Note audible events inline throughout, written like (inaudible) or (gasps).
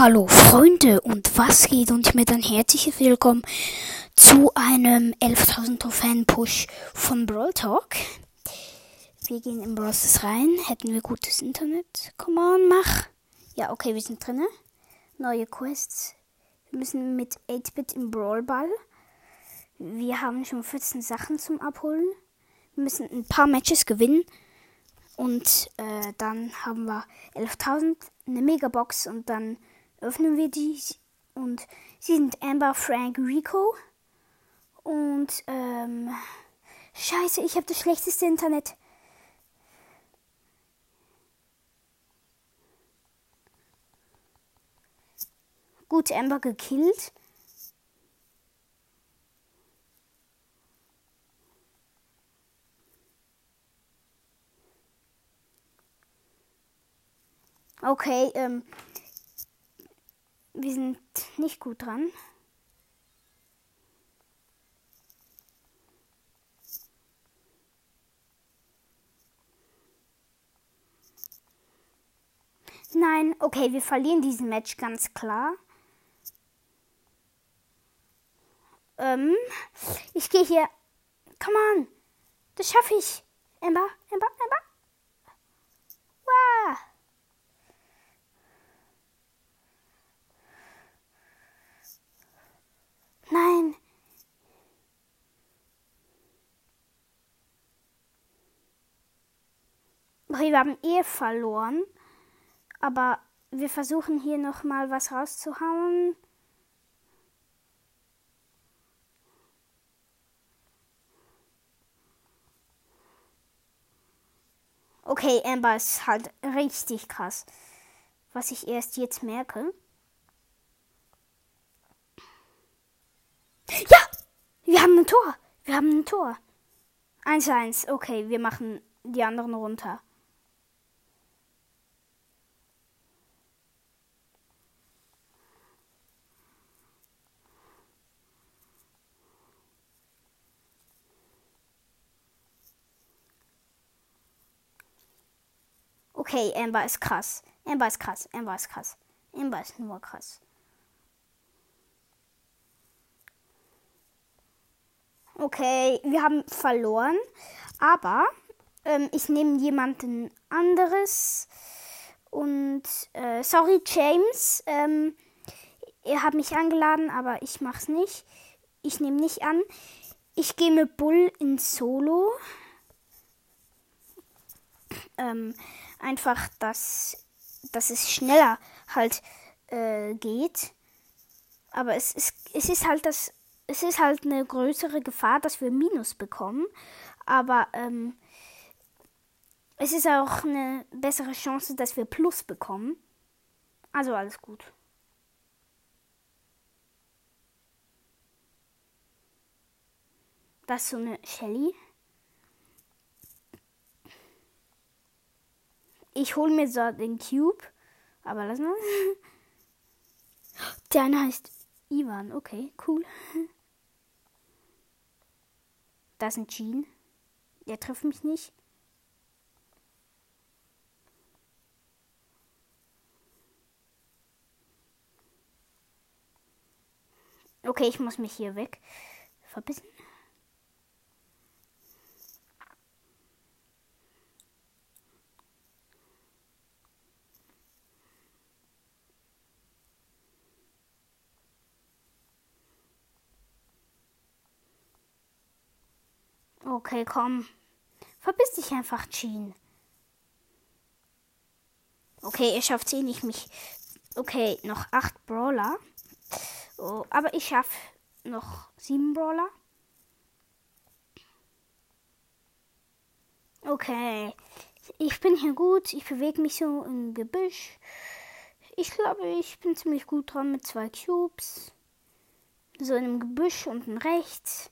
Hallo Freunde und was geht und mit ein herzliches Willkommen zu einem 11.000 Trophäen Push von Brawl Talk. Wir gehen in Brawl rein. Hätten wir gutes Internet? Come on, mach. Ja, okay, wir sind drinne. Neue Quests. Wir müssen mit 8-Bit im Brawl Ball. Wir haben schon 14 Sachen zum Abholen. Wir müssen ein paar Matches gewinnen. Und äh, dann haben wir 11.000, eine Megabox und dann öffnen wir die. Und sie sind Amber, Frank, Rico. Und ähm, scheiße, ich habe das schlechteste Internet. Gut, Amber gekillt. Okay, ähm, wir sind nicht gut dran. Nein, okay, wir verlieren diesen Match ganz klar. Ähm, ich gehe hier. Come on. Das schaffe ich. Ember, Ember, Ember. Wow. Nein. Okay, wir haben eh verloren. Aber wir versuchen hier nochmal was rauszuhauen. Okay, Amber ist halt richtig krass. Was ich erst jetzt merke. Ja! Wir haben ein Tor. Wir haben ein Tor. 1-1. Okay, wir machen die anderen runter. Okay, Amber ist krass. Amber ist krass. Amber ist krass. Amber ist nur krass. Okay, wir haben verloren. Aber ähm, ich nehme jemanden anderes. Und äh, sorry, James. Ähm, ihr habt mich eingeladen, aber ich mach's nicht. Ich nehme nicht an. Ich gehe mit Bull in Solo. Ähm, einfach, dass, dass es schneller halt äh, geht. Aber es ist, es ist halt das, es ist halt eine größere Gefahr, dass wir Minus bekommen. Aber ähm, es ist auch eine bessere Chance, dass wir Plus bekommen. Also alles gut. Das ist so eine Shelly. Ich hole mir so den Cube. Aber lass mal. (laughs) Der eine heißt Ivan. Okay, cool. Das ist ein Jean. Der trifft mich nicht. Okay, ich muss mich hier weg verbissen. Okay, komm. Verbiss dich einfach, Jean. Okay, ihr schafft eh nicht mich. Okay, noch acht Brawler. Oh, aber ich schaffe noch sieben Brawler. Okay. Ich bin hier gut. Ich bewege mich so im Gebüsch. Ich glaube, ich bin ziemlich gut dran mit zwei Cubes. So in einem Gebüsch unten rechts.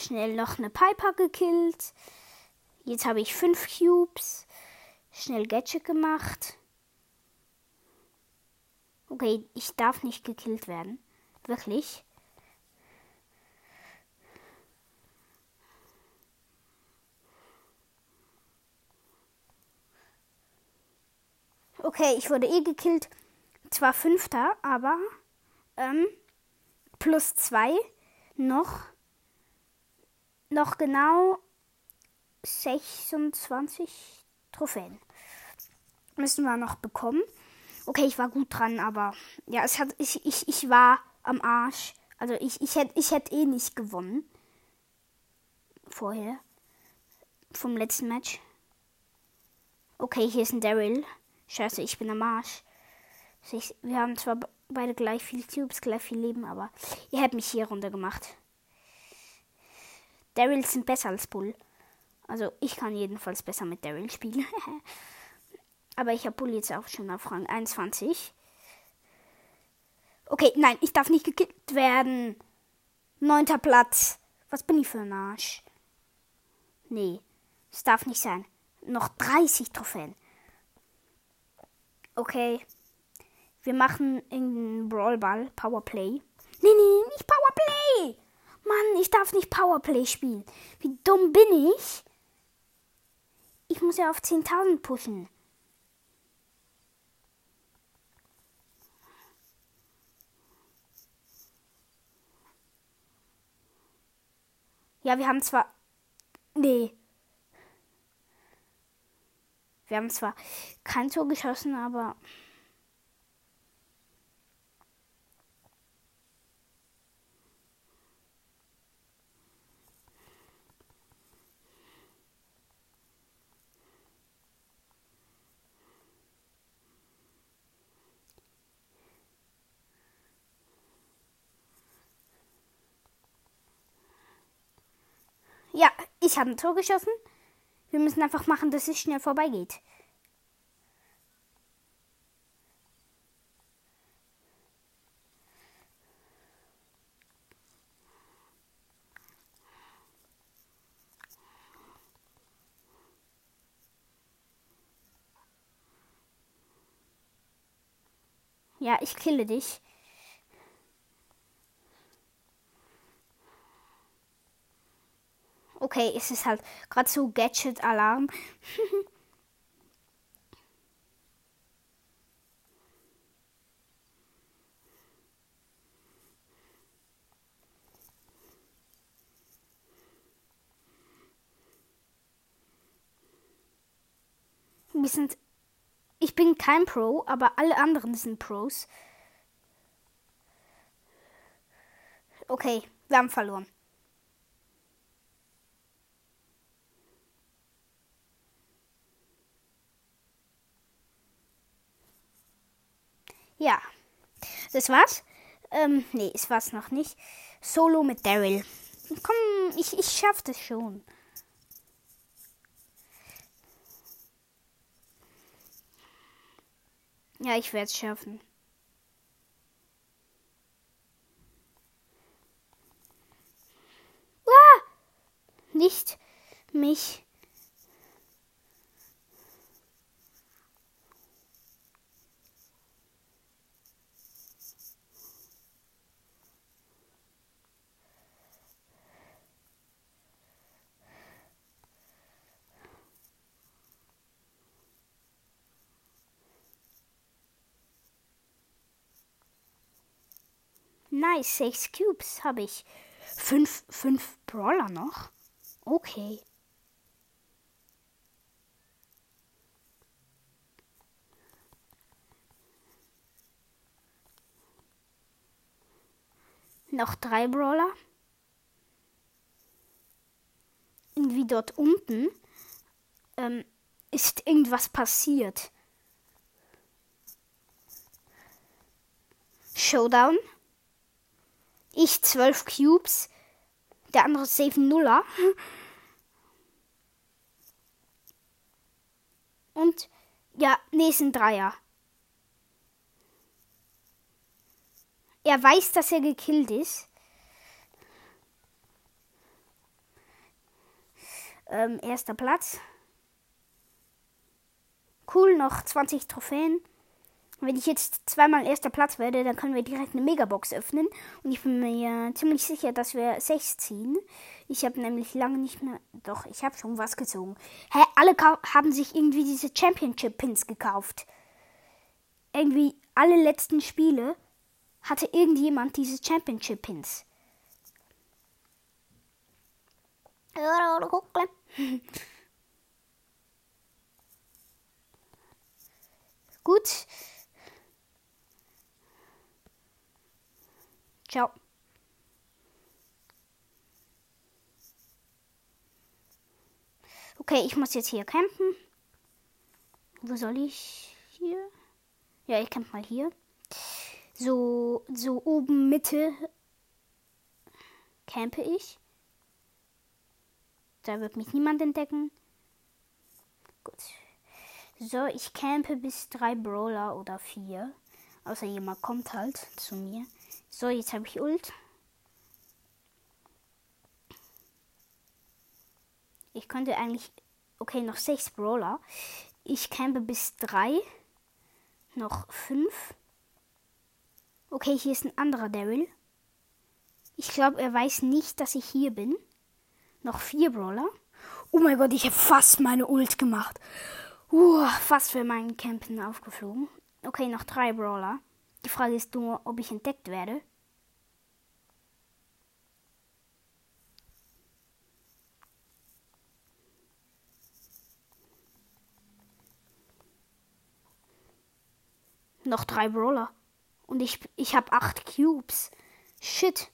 Schnell noch eine Piper gekillt. Jetzt habe ich fünf Cubes. Schnell Gadget gemacht. Okay, ich darf nicht gekillt werden. Wirklich. Okay, ich wurde eh gekillt. Zwar fünfter, aber ähm, plus zwei noch noch genau 26 Trophäen. Müssen wir noch bekommen. Okay, ich war gut dran, aber ja, es hat ich ich ich war am Arsch. Also ich ich hätte ich hätte eh nicht gewonnen vorher vom letzten Match. Okay, hier ist ein Daryl. Scheiße, ich bin am Arsch. Wir haben zwar beide gleich viel Cubes, gleich viel Leben, aber ihr habt mich hier runter gemacht. Daryl sind besser als Bull. Also ich kann jedenfalls besser mit Daryl spielen. (laughs) aber ich habe Bull jetzt auch schon auf Rang 21. Okay, nein, ich darf nicht gekillt werden. Neunter Platz. Was bin ich für ein Arsch? Nee, es darf nicht sein. Noch 30 Trophäen. Okay. Wir machen irgendeinen Brawlball, Powerplay. Nee, nee, nicht! Mann, ich darf nicht Powerplay spielen. Wie dumm bin ich? Ich muss ja auf 10.000 pushen. Ja, wir haben zwar Nee. Wir haben zwar kein Tor geschossen, aber. Ja, ich habe ein Tor geschossen. Wir müssen einfach machen, dass es schnell vorbeigeht. Ja, ich kille dich. Okay, es ist halt gerade so Gadget-Alarm. (laughs) Wir sind. Ich bin kein Pro, aber alle anderen sind Pros. Okay, wir haben verloren. Ja, das war's. Ähm, nee, es war's noch nicht. Solo mit Daryl. Komm, ich, ich schaff das schon. Ja, ich werde es schaffen. Ah! Nicht mich Nice, sechs Cubes habe ich. Fünf, fünf Brawler noch? Okay. Noch drei Brawler. Irgendwie dort unten ähm, ist irgendwas passiert. Showdown. Ich 12 Cubes. Der andere safe Nuller. Und ja, nächsten Dreier. Er weiß, dass er gekillt ist. Ähm, erster Platz. Cool, noch 20 Trophäen. Wenn ich jetzt zweimal erster Platz werde, dann können wir direkt eine Megabox öffnen. Und ich bin mir ziemlich sicher, dass wir sechs ziehen. Ich habe nämlich lange nicht mehr. Doch, ich habe schon was gezogen. Hä, alle haben sich irgendwie diese Championship Pins gekauft. irgendwie alle letzten Spiele hatte irgendjemand diese Championship Pins. (laughs) Gut. Ciao. Okay, ich muss jetzt hier campen. Wo soll ich hier? Ja, ich camp mal hier. So, so oben Mitte campe ich. Da wird mich niemand entdecken. Gut. So, ich campe bis drei Brawler oder vier. Außer jemand kommt halt zu mir. So, jetzt habe ich Ult. Ich könnte eigentlich. Okay, noch sechs Brawler. Ich campe bis drei. Noch fünf. Okay, hier ist ein anderer Daryl. Ich glaube, er weiß nicht, dass ich hier bin. Noch vier Brawler. Oh mein Gott, ich habe fast meine Ult gemacht. Uh, fast für meinen Campen aufgeflogen. Okay, noch drei Brawler. Die Frage ist nur, ob ich entdeckt werde. Noch drei Brawler. Und ich, ich habe acht Cubes. Shit.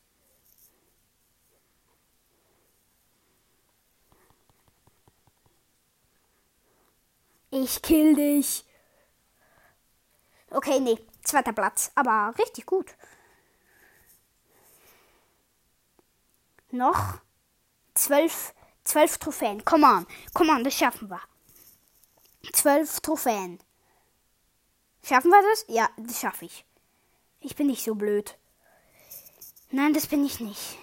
Ich kill dich. Okay, nee, zweiter Platz, aber richtig gut. Noch zwölf, zwölf Trophäen. Komm on, komm on, das schaffen wir. Zwölf Trophäen. Schaffen wir das? Ja, das schaffe ich. Ich bin nicht so blöd. Nein, das bin ich nicht.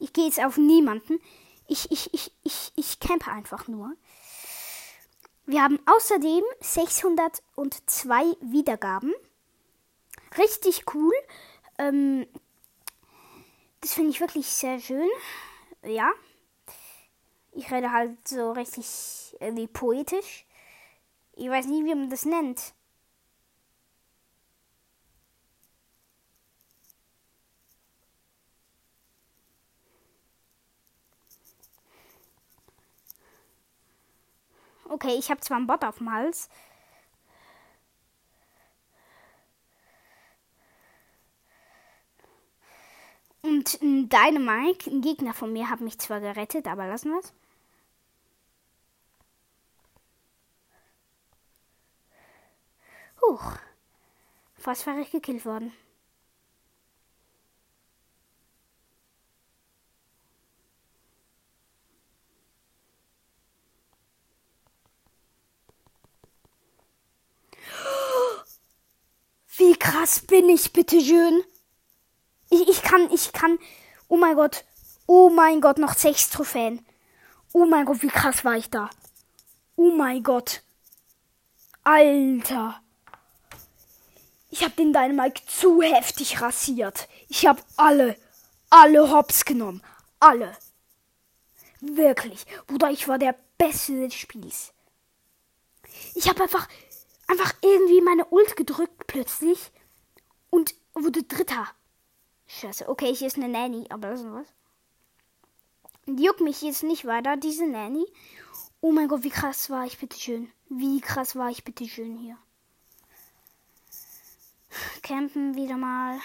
Ich gehe jetzt auf niemanden. Ich, ich, ich, ich, ich campe einfach nur. Wir haben außerdem 602 Wiedergaben. Richtig cool. Ähm, das finde ich wirklich sehr schön. Ja. Ich rede halt so richtig irgendwie poetisch. Ich weiß nicht, wie man das nennt. Okay, ich habe zwar einen Bot auf dem Hals. Und ein Dynamite, ein Gegner von mir, hat mich zwar gerettet, aber lassen wir es. Huch. Fast wäre ich gekillt worden. (gasps) Wie krass bin ich, bitte schön. Ich, ich kann, ich kann. Oh mein Gott. Oh mein Gott, noch sechs Trophäen. Oh mein Gott, wie krass war ich da. Oh mein Gott. Alter. Ich habe den Dynamite zu heftig rasiert. Ich habe alle, alle Hops genommen. Alle. Wirklich. Bruder, ich war der Beste des Spiels. Ich habe einfach, einfach irgendwie meine Ult gedrückt plötzlich und wurde Dritter. Scheiße. Okay, hier ist eine Nanny, aber das ist was. Die juckt mich jetzt nicht weiter, diese Nanny. Oh mein Gott, wie krass war ich, bitteschön. Wie krass war ich, bitteschön hier. Campen wieder mal.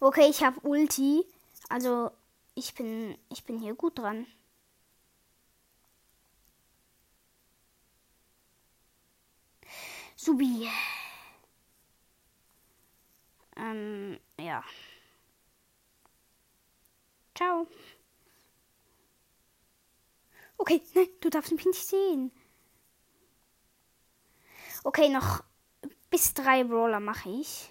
Okay, ich habe Ulti. Also ich bin ich bin hier gut dran. Subi. Ähm, ja. Ciao. Okay, nein, du darfst mich nicht sehen. Okay, noch bis drei Brawler mache ich.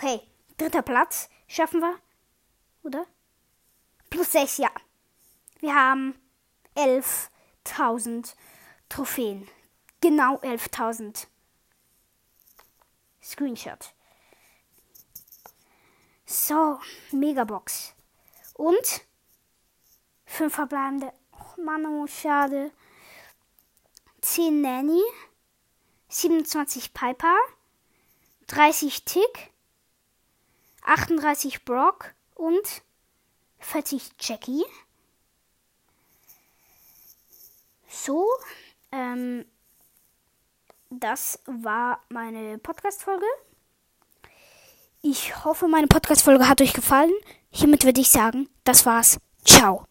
Okay, dritter Platz. Schaffen wir? Oder? Plus 6, ja. Wir haben 11.000 Trophäen. Genau 11.000. Screenshot. So, Megabox. Und 5 verbleibende. Oh Mann, oh, schade. 10 Nanny. 27 Piper. 30 Tick. 38 Brock und 40 Jackie. So, ähm, das war meine Podcast-Folge. Ich hoffe, meine Podcast-Folge hat euch gefallen. Hiermit würde ich sagen, das war's. Ciao.